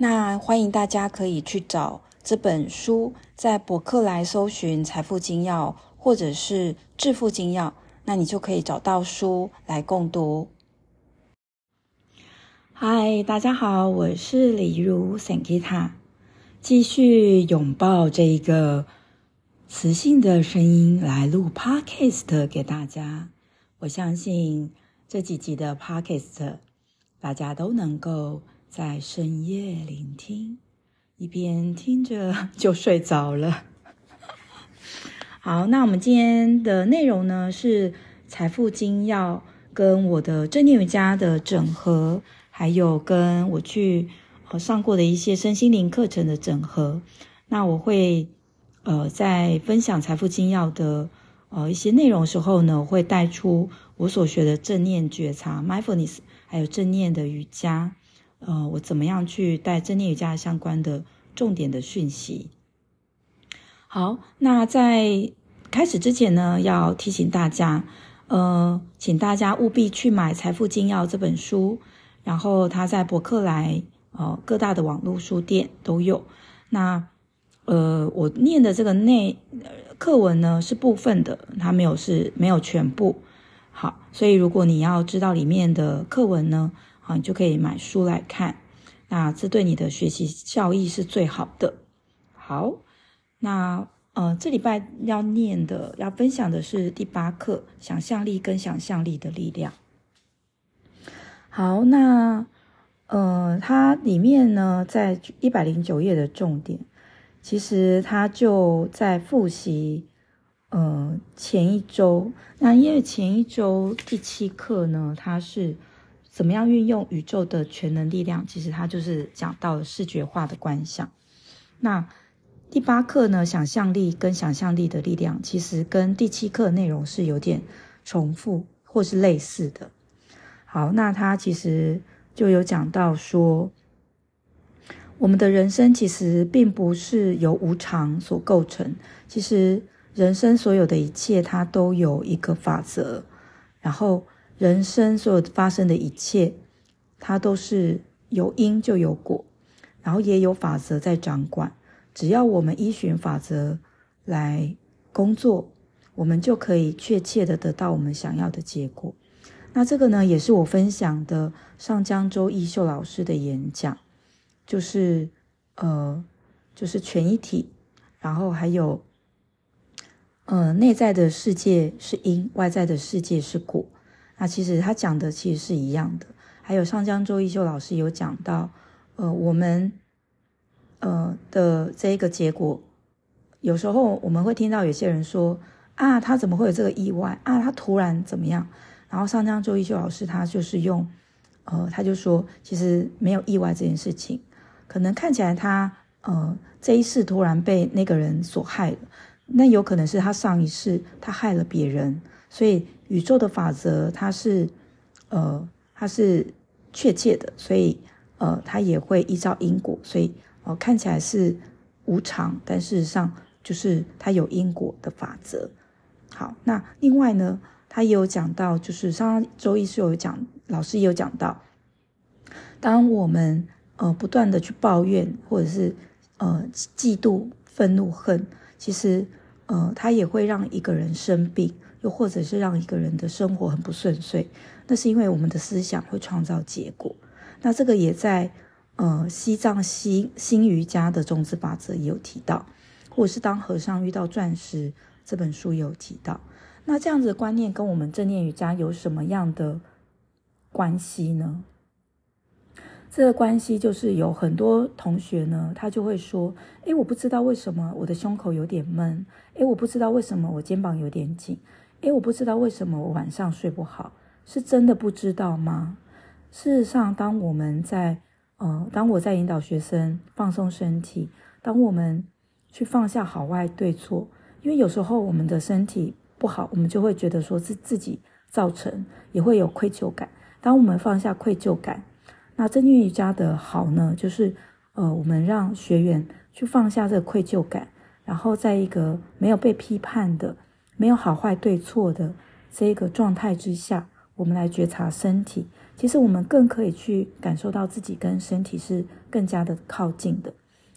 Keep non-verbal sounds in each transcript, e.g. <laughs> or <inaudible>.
那欢迎大家可以去找这本书，在博客来搜寻《财富金要》或者是《致富金要》，那你就可以找到书来共读。嗨，大家好，我是李如 Sankita，继续拥抱这一个磁性的声音来录 Podcast 给大家。我相信这几集的 Podcast 大家都能够。在深夜聆听，一边听着 <laughs> 就睡着了。好，那我们今天的内容呢，是财富精要跟我的正念瑜伽的整合，还有跟我去呃上过的一些身心灵课程的整合。那我会呃在分享财富精要的呃一些内容时候呢，我会带出我所学的正念觉察 （mindfulness） 还有正念的瑜伽。呃，我怎么样去带正念瑜伽相关的重点的讯息？好，那在开始之前呢，要提醒大家，呃，请大家务必去买《财富精要》这本书，然后它在博客来、呃各大的网络书店都有。那呃，我念的这个内课文呢是部分的，它没有是没有全部。好，所以如果你要知道里面的课文呢，啊，你就可以买书来看，那这对你的学习效益是最好的。好，那呃，这礼拜要念的、要分享的是第八课：想象力跟想象力的力量。好，那呃，它里面呢，在一百零九页的重点，其实它就在复习呃前一周。那因为前一周第七课呢，它是。怎么样运用宇宙的全能力量？其实它就是讲到了视觉化的观想。那第八课呢，想象力跟想象力的力量，其实跟第七课内容是有点重复或是类似的。好，那它其实就有讲到说，我们的人生其实并不是由无常所构成，其实人生所有的一切，它都有一个法则，然后。人生所有发生的一切，它都是有因就有果，然后也有法则在掌管。只要我们依循法则来工作，我们就可以确切的得到我们想要的结果。那这个呢，也是我分享的上江周逸秀老师的演讲，就是呃，就是全一体，然后还有呃，内在的世界是因，外在的世界是果。那其实他讲的其实是一样的，还有上江周一秀老师有讲到，呃，我们呃的这一个结果，有时候我们会听到有些人说啊，他怎么会有这个意外啊？他突然怎么样？然后上江周一秀老师他就是用，呃，他就说其实没有意外这件事情，可能看起来他呃这一世突然被那个人所害了，那有可能是他上一世他害了别人，所以。宇宙的法则，它是，呃，它是确切的，所以，呃，它也会依照因果，所以，呃，看起来是无常，但事实上就是它有因果的法则。好，那另外呢，他也有讲到，就是上周一是有讲，老师也有讲到，当我们呃不断的去抱怨，或者是呃嫉妒、愤怒、恨，其实呃，它也会让一个人生病。又或者是让一个人的生活很不顺遂，那是因为我们的思想会创造结果。那这个也在呃西藏新新瑜伽的种子法则也有提到，或者是当和尚遇到钻石这本书有提到。那这样子的观念跟我们正念瑜伽有什么样的关系呢？这个关系就是有很多同学呢，他就会说：“诶，我不知道为什么我的胸口有点闷，诶，我不知道为什么我肩膀有点紧。”诶，我不知道为什么我晚上睡不好，是真的不知道吗？事实上，当我们在呃，当我在引导学生放松身体，当我们去放下好坏对错，因为有时候我们的身体不好，我们就会觉得说是自己造成，也会有愧疚感。当我们放下愧疚感，那正念瑜伽的好呢，就是呃，我们让学员去放下这个愧疚感，然后在一个没有被批判的、没有好坏对错的这一个状态之下，我们来觉察身体。其实我们更可以去感受到自己跟身体是更加的靠近的。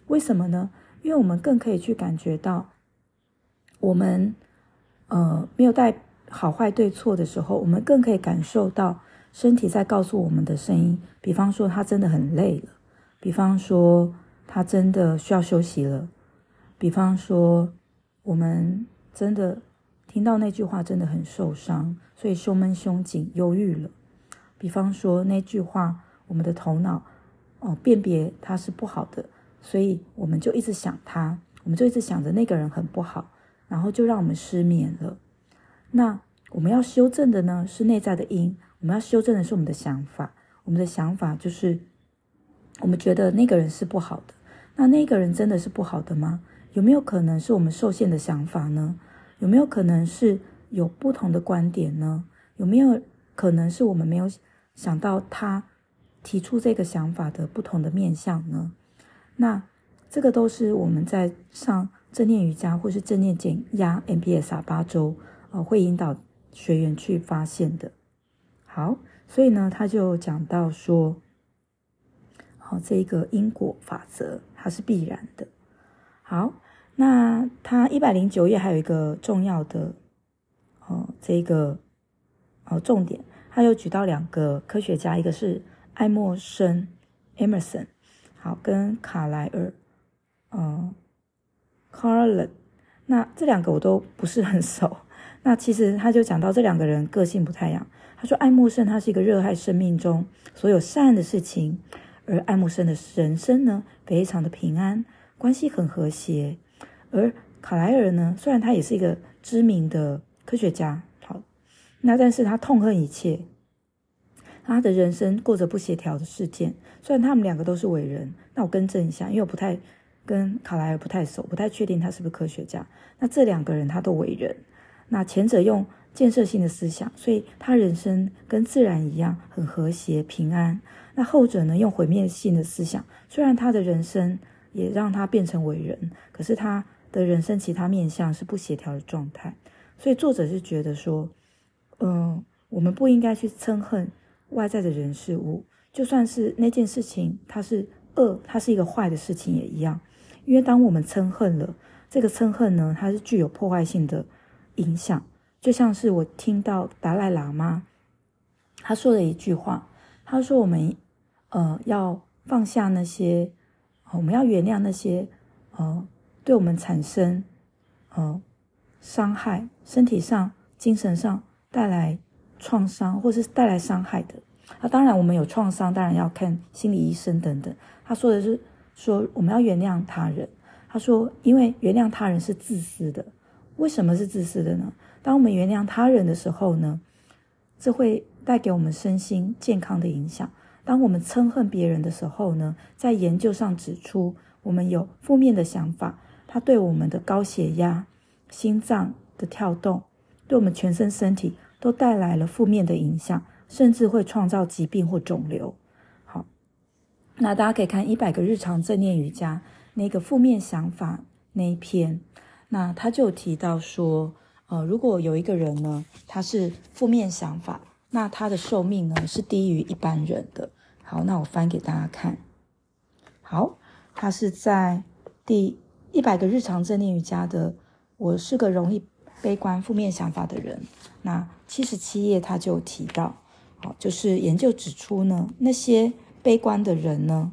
为什么呢？因为我们更可以去感觉到，我们呃没有带好坏对错的时候，我们更可以感受到。身体在告诉我们的声音，比方说他真的很累了，比方说他真的需要休息了，比方说我们真的听到那句话真的很受伤，所以胸闷胸紧忧郁了，比方说那句话我们的头脑哦辨别它是不好的，所以我们就一直想他，我们就一直想着那个人很不好，然后就让我们失眠了。那我们要修正的呢是内在的因。我们要修正的是我们的想法，我们的想法就是，我们觉得那个人是不好的，那那个人真的是不好的吗？有没有可能是我们受限的想法呢？有没有可能是有不同的观点呢？有没有可能是我们没有想到他提出这个想法的不同的面向呢？那这个都是我们在上正念瑜伽或是正念减压 MBSR 八周，呃，会引导学员去发现的。好，所以呢，他就讲到说，好，这一个因果法则它是必然的。好，那他一百零九页还有一个重要的，哦，这个哦重点，他又举到两个科学家，一个是爱默生 （Emerson），好，跟卡莱尔，嗯，Carlin，那这两个我都不是很熟。那其实他就讲到这两个人个性不太一样。他说：“爱默生他是一个热爱生命中所有善的事情，而爱默生的人生呢，非常的平安，关系很和谐。而卡莱尔呢，虽然他也是一个知名的科学家，好，那但是他痛恨一切，他的人生过着不协调的事件。虽然他们两个都是伟人，那我更正一下，因为我不太跟卡莱尔不太熟，不太确定他是不是科学家。那这两个人他都伟人，那前者用。”建设性的思想，所以他人生跟自然一样很和谐平安。那后者呢，用毁灭性的思想，虽然他的人生也让他变成伟人，可是他的人生其他面向是不协调的状态。所以作者是觉得说，嗯、我们不应该去憎恨外在的人事物，就算是那件事情它是恶，它是一个坏的事情也一样。因为当我们憎恨了，这个憎恨呢，它是具有破坏性的影响。就像是我听到达赖喇嘛他说的一句话，他说：“我们呃要放下那些，我们要原谅那些呃对我们产生呃伤害，身体上、精神上带来创伤或是带来伤害的。那当然，我们有创伤，当然要看心理医生等等。他说的是说我们要原谅他人。他说，因为原谅他人是自私的。为什么是自私的呢？”当我们原谅他人的时候呢，这会带给我们身心健康的影响。当我们憎恨别人的时候呢，在研究上指出，我们有负面的想法，它对我们的高血压、心脏的跳动，对我们全身身体都带来了负面的影响，甚至会创造疾病或肿瘤。好，那大家可以看一百个日常正念瑜伽那个负面想法那一篇，那他就提到说。呃，如果有一个人呢，他是负面想法，那他的寿命呢是低于一般人的。好，那我翻给大家看。好，他是在第一百个日常正念瑜伽的。我是个容易悲观、负面想法的人。那七十七页他就提到，好，就是研究指出呢，那些悲观的人呢，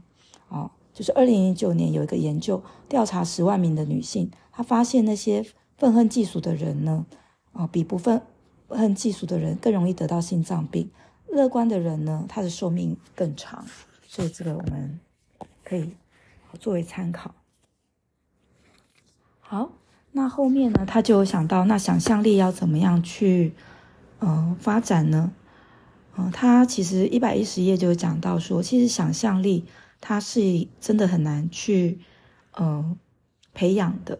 哦，就是二零零九年有一个研究调查十万名的女性，他发现那些。愤恨嫉俗的人呢，啊，比不愤恨嫉俗的人更容易得到心脏病。乐观的人呢，他的寿命更长。所以这个我们可以作为参考。好，那后面呢，他就想到，那想象力要怎么样去呃发展呢？嗯、他其实一百一十页就讲到说，其实想象力它是真的很难去呃培养的。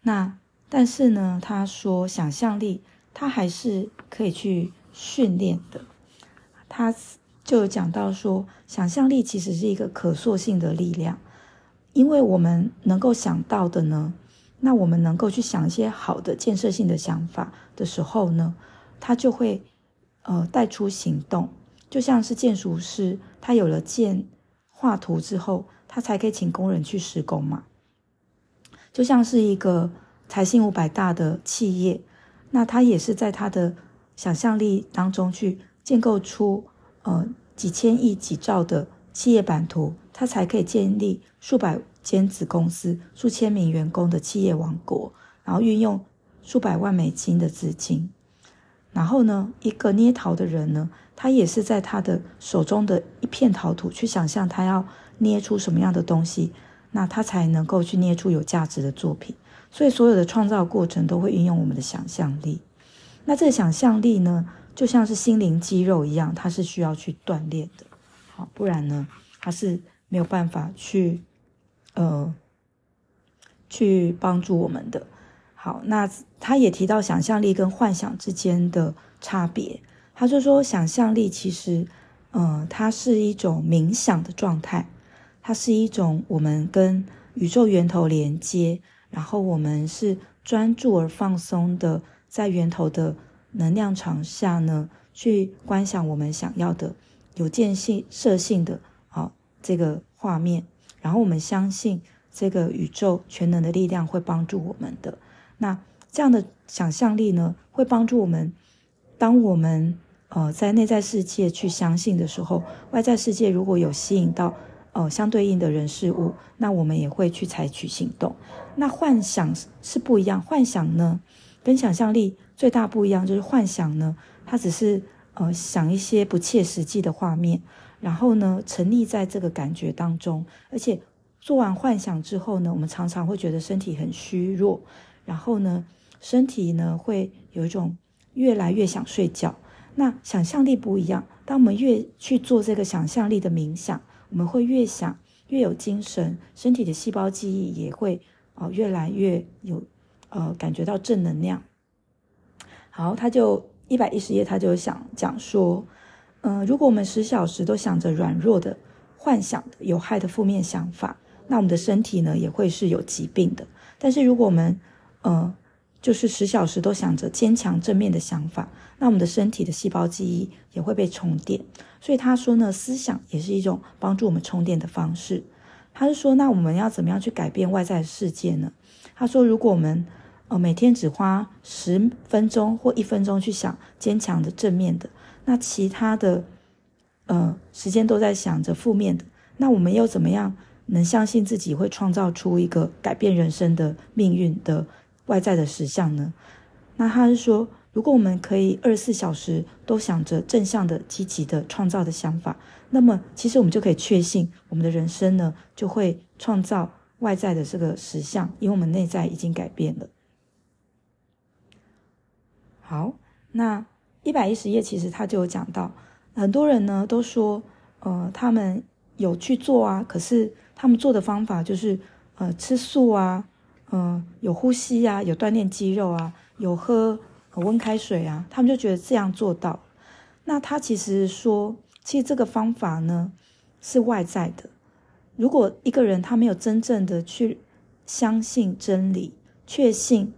那但是呢，他说想象力他还是可以去训练的。他就讲到说，想象力其实是一个可塑性的力量，因为我们能够想到的呢，那我们能够去想一些好的建设性的想法的时候呢，他就会呃带出行动。就像是建筑师，他有了建画图之后，他才可以请工人去施工嘛。就像是一个财信五百大的企业，那他也是在他的想象力当中去建构出呃几千亿、几兆的企业版图，他才可以建立数百间子公司、数千名员工的企业王国，然后运用数百万美金的资金。然后呢，一个捏陶的人呢，他也是在他的手中的一片陶土去想象他要捏出什么样的东西，那他才能够去捏出有价值的作品。所以，所有的创造过程都会运用我们的想象力。那这个想象力呢，就像是心灵肌肉一样，它是需要去锻炼的。好，不然呢，它是没有办法去呃去帮助我们的。好，那他也提到想象力跟幻想之间的差别。他就说，想象力其实，呃，它是一种冥想的状态，它是一种我们跟宇宙源头连接，然后我们是专注而放松的，在源头的能量场下呢，去观想我们想要的有建设性的啊这个画面，然后我们相信这个宇宙全能的力量会帮助我们的。那这样的想象力呢，会帮助我们。当我们呃在内在世界去相信的时候，外在世界如果有吸引到呃相对应的人事物，那我们也会去采取行动。那幻想是不一样，幻想呢跟想象力最大不一样就是幻想呢，它只是呃想一些不切实际的画面，然后呢沉溺在这个感觉当中，而且做完幻想之后呢，我们常常会觉得身体很虚弱。然后呢，身体呢会有一种越来越想睡觉。那想象力不一样，当我们越去做这个想象力的冥想，我们会越想越有精神，身体的细胞记忆也会啊、呃、越来越有呃感觉到正能量。好，他就一百一十页，他就想讲说，嗯、呃，如果我们十小时都想着软弱的、幻想的、有害的负面想法，那我们的身体呢也会是有疾病的。但是如果我们呃，就是十小时都想着坚强正面的想法，那我们的身体的细胞记忆也会被充电。所以他说呢，思想也是一种帮助我们充电的方式。他是说，那我们要怎么样去改变外在的世界呢？他说，如果我们呃每天只花十分钟或一分钟去想坚强的正面的，那其他的呃时间都在想着负面的，那我们又怎么样？能相信自己会创造出一个改变人生的命运的外在的实相呢？那他是说，如果我们可以二十四小时都想着正向的、积极的创造的想法，那么其实我们就可以确信，我们的人生呢就会创造外在的这个实相，因为我们内在已经改变了。好，那一百一十页其实他就有讲到，很多人呢都说，呃，他们有去做啊，可是。他们做的方法就是，呃，吃素啊，嗯、有呼吸啊，有锻炼肌肉啊，有喝温开水啊，他们就觉得这样做到。那他其实说，其实这个方法呢是外在的。如果一个人他没有真正的去相信真理，确信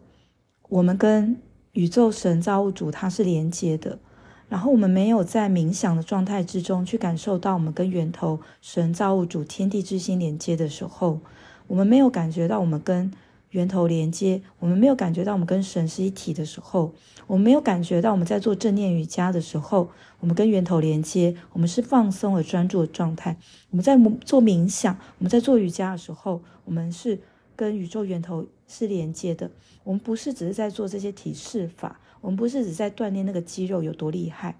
我们跟宇宙神造物主他是连接的。然后我们没有在冥想的状态之中去感受到我们跟源头神造物主天地之心连接的时候，我们没有感觉到我们跟源头连接，我们没有感觉到我们跟神是一体的时候，我们没有感觉到我们在做正念瑜伽的时候，我们跟源头连接，我们是放松而专注的状态。我们在做冥想，我们在做瑜伽的时候，我们是跟宇宙源头是连接的。我们不是只是在做这些体式法。我们不是只在锻炼那个肌肉有多厉害。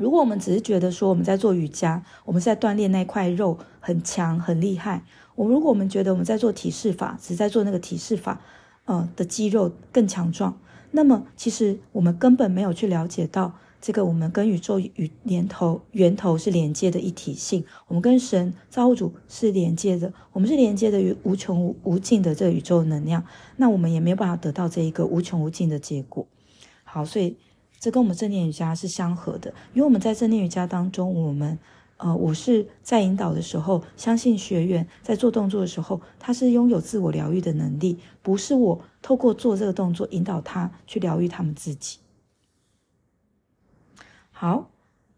如果我们只是觉得说我们在做瑜伽，我们在锻炼那块肉很强很厉害。我们如果我们觉得我们在做体式法，只是在做那个体式法，呃的肌肉更强壮，那么其实我们根本没有去了解到这个我们跟宇宙与源头源头是连接的一体性，我们跟神造物主是连接的，我们是连接的于无穷无无尽的这个宇宙能量，那我们也没有办法得到这一个无穷无尽的结果。好，所以这跟我们正念瑜伽是相合的，因为我们在正念瑜伽当中，我们呃，我是在引导的时候，相信学员在做动作的时候，他是拥有自我疗愈的能力，不是我透过做这个动作引导他去疗愈他们自己。好，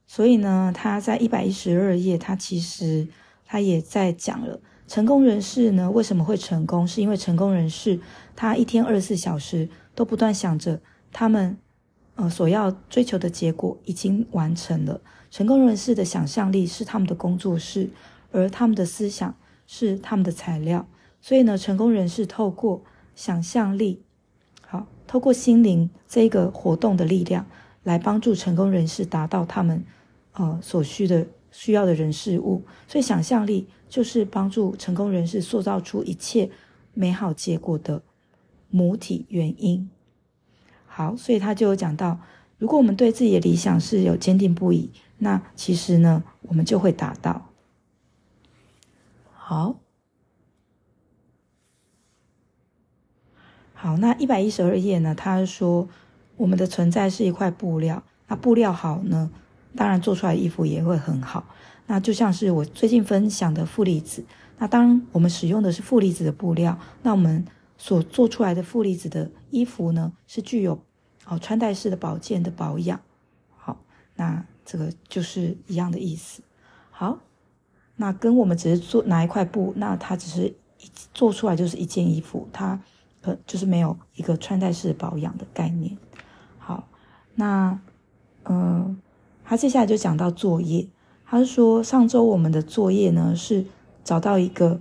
所以呢，他在一百一十二页，他其实他也在讲了成功人士呢为什么会成功，是因为成功人士他一天二十四小时都不断想着他们呃所要追求的结果已经完成了。成功人士的想象力是他们的工作室，而他们的思想是他们的材料。所以呢，成功人士透过想象力，好，透过心灵这个活动的力量。来帮助成功人士达到他们呃所需的需要的人事物，所以想象力就是帮助成功人士塑造出一切美好结果的母体原因。好，所以他就有讲到，如果我们对自己的理想是有坚定不移，那其实呢，我们就会达到。好，好，那一百一十二页呢，他说。我们的存在是一块布料，那布料好呢，当然做出来的衣服也会很好。那就像是我最近分享的负离子，那当我们使用的是负离子的布料，那我们所做出来的负离子的衣服呢，是具有哦穿戴式的保健的保养。好，那这个就是一样的意思。好，那跟我们只是做拿一块布，那它只是做出来就是一件衣服，它呃就是没有一个穿戴式保养的概念。好，那，嗯、他接下来就讲到作业。他是说，上周我们的作业呢是找到一个，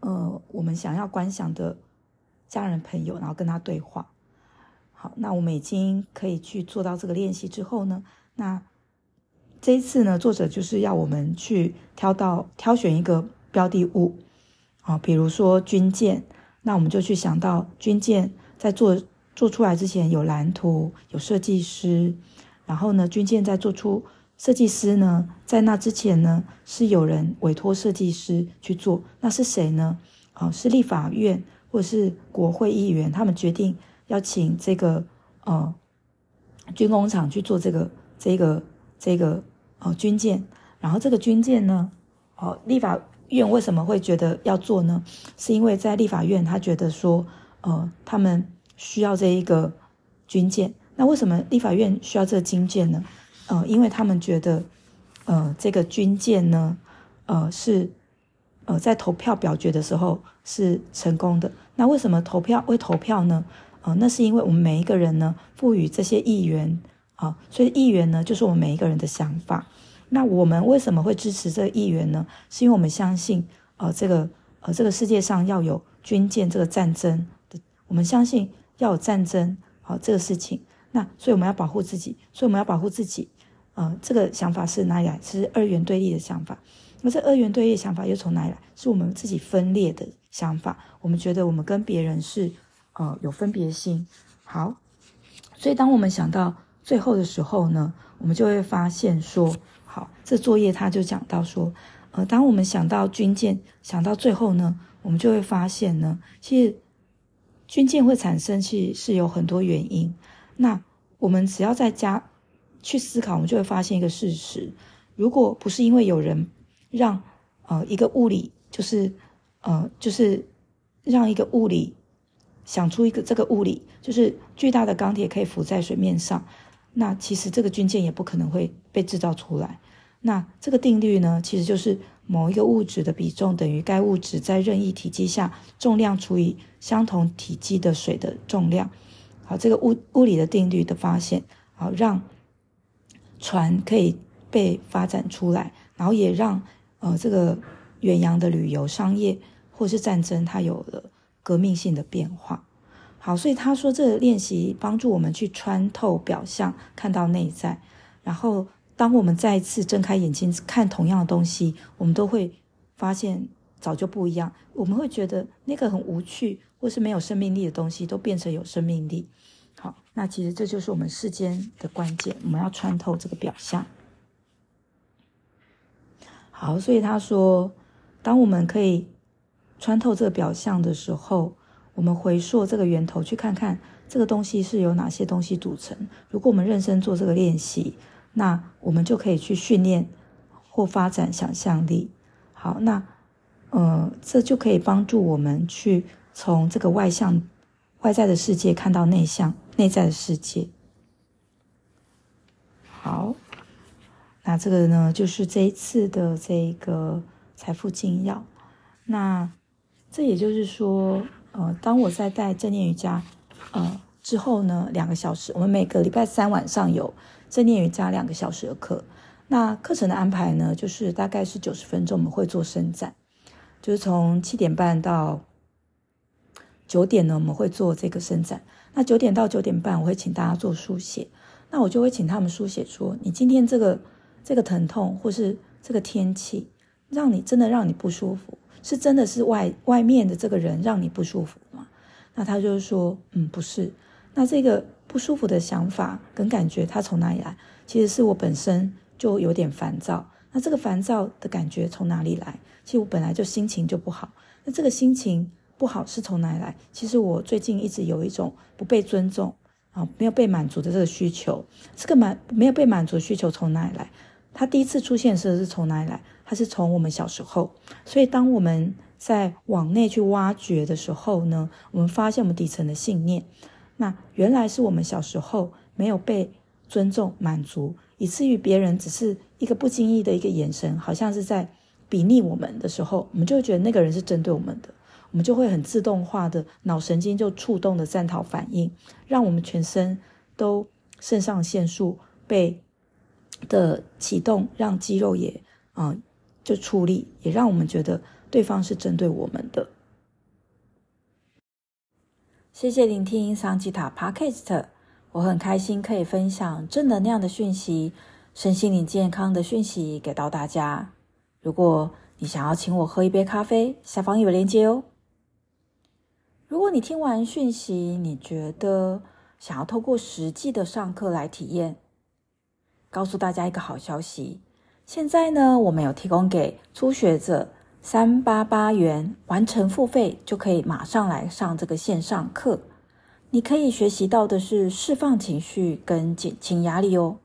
呃，我们想要观想的家人朋友，然后跟他对话。好，那我们已经可以去做到这个练习之后呢，那这一次呢，作者就是要我们去挑到挑选一个标的物，啊，比如说军舰，那我们就去想到军舰在做。做出来之前有蓝图，有设计师，然后呢，军舰在做出设计师呢，在那之前呢，是有人委托设计师去做，那是谁呢？哦，是立法院或者是国会议员，他们决定要请这个呃军工厂去做这个这个这个呃军舰，然后这个军舰呢，哦，立法院为什么会觉得要做呢？是因为在立法院他觉得说，呃，他们。需要这一个军舰，那为什么立法院需要这个军舰呢？呃，因为他们觉得，呃，这个军舰呢，呃，是呃在投票表决的时候是成功的。那为什么投票会投票呢？呃，那是因为我们每一个人呢，赋予这些议员啊，所以议员呢就是我们每一个人的想法。那我们为什么会支持这个议员呢？是因为我们相信，呃，这个呃这个世界上要有军舰这个战争的，我们相信。要有战争，好，这个事情，那所以我们要保护自己，所以我们要保护自己，呃，这个想法是哪里来？是二元对立的想法。那这二元对立的想法又从哪里来？是我们自己分裂的想法。我们觉得我们跟别人是呃有分别心。好，所以当我们想到最后的时候呢，我们就会发现说，好，这作业他就讲到说，呃，当我们想到军舰，想到最后呢，我们就会发现呢，其实。军舰会产生，其实是有很多原因。那我们只要在家去思考，我们就会发现一个事实：如果不是因为有人让呃一个物理，就是呃就是让一个物理想出一个这个物理，就是巨大的钢铁可以浮在水面上，那其实这个军舰也不可能会被制造出来。那这个定律呢，其实就是某一个物质的比重等于该物质在任意体积下重量除以相同体积的水的重量。好，这个物物理的定律的发现，好，让船可以被发展出来，然后也让呃这个远洋的旅游、商业或是战争，它有了革命性的变化。好，所以他说这个练习帮助我们去穿透表象，看到内在，然后。当我们再一次睁开眼睛看同样的东西，我们都会发现早就不一样。我们会觉得那个很无趣或是没有生命力的东西，都变成有生命力。好，那其实这就是我们世间的关键，我们要穿透这个表象。好，所以他说，当我们可以穿透这个表象的时候，我们回溯这个源头，去看看这个东西是由哪些东西组成。如果我们认真做这个练习，那我们就可以去训练或发展想象力。好，那呃，这就可以帮助我们去从这个外向、外在的世界看到内向、内在的世界。好。那这个呢，就是这一次的这个财富精要。那这也就是说，呃，当我在带正念瑜伽，呃之后呢，两个小时，我们每个礼拜三晚上有正念瑜伽两个小时的课。那课程的安排呢，就是大概是九十分钟，我们会做伸展，就是从七点半到九点呢，我们会做这个伸展。那九点到九点半，我会请大家做书写。那我就会请他们书写说，你今天这个。这个疼痛，或是这个天气，让你真的让你不舒服，是真的是外外面的这个人让你不舒服吗？那他就是说，嗯，不是。那这个不舒服的想法跟感觉，它从哪里来？其实是我本身就有点烦躁。那这个烦躁的感觉从哪里来？其实我本来就心情就不好。那这个心情不好是从哪里来？其实我最近一直有一种不被尊重啊，没有被满足的这个需求。这个满没有被满足需求从哪里来？它第一次出现的时候是从哪里来？它是从我们小时候。所以，当我们在往内去挖掘的时候呢，我们发现我们底层的信念。那原来是我们小时候没有被尊重、满足，以至于别人只是一个不经意的一个眼神，好像是在比拟我们的时候，我们就会觉得那个人是针对我们的，我们就会很自动化的脑神经就触动的战逃反应，让我们全身都肾上腺素被。的启动，让肌肉也啊、就出力，也让我们觉得对方是针对我们的。谢谢聆听桑吉塔 Podcast，我很开心可以分享正能量的讯息、身心灵健康的讯息给到大家。如果你想要请我喝一杯咖啡，下方有链接哦。如果你听完讯息，你觉得想要透过实际的上课来体验。告诉大家一个好消息，现在呢，我们有提供给初学者三八八元完成付费，就可以马上来上这个线上课。你可以学习到的是释放情绪跟减轻压力哦。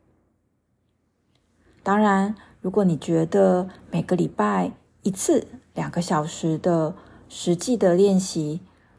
当然，如果你觉得每个礼拜一次两个小时的实际的练习、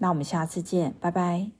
那我们下次见拜拜。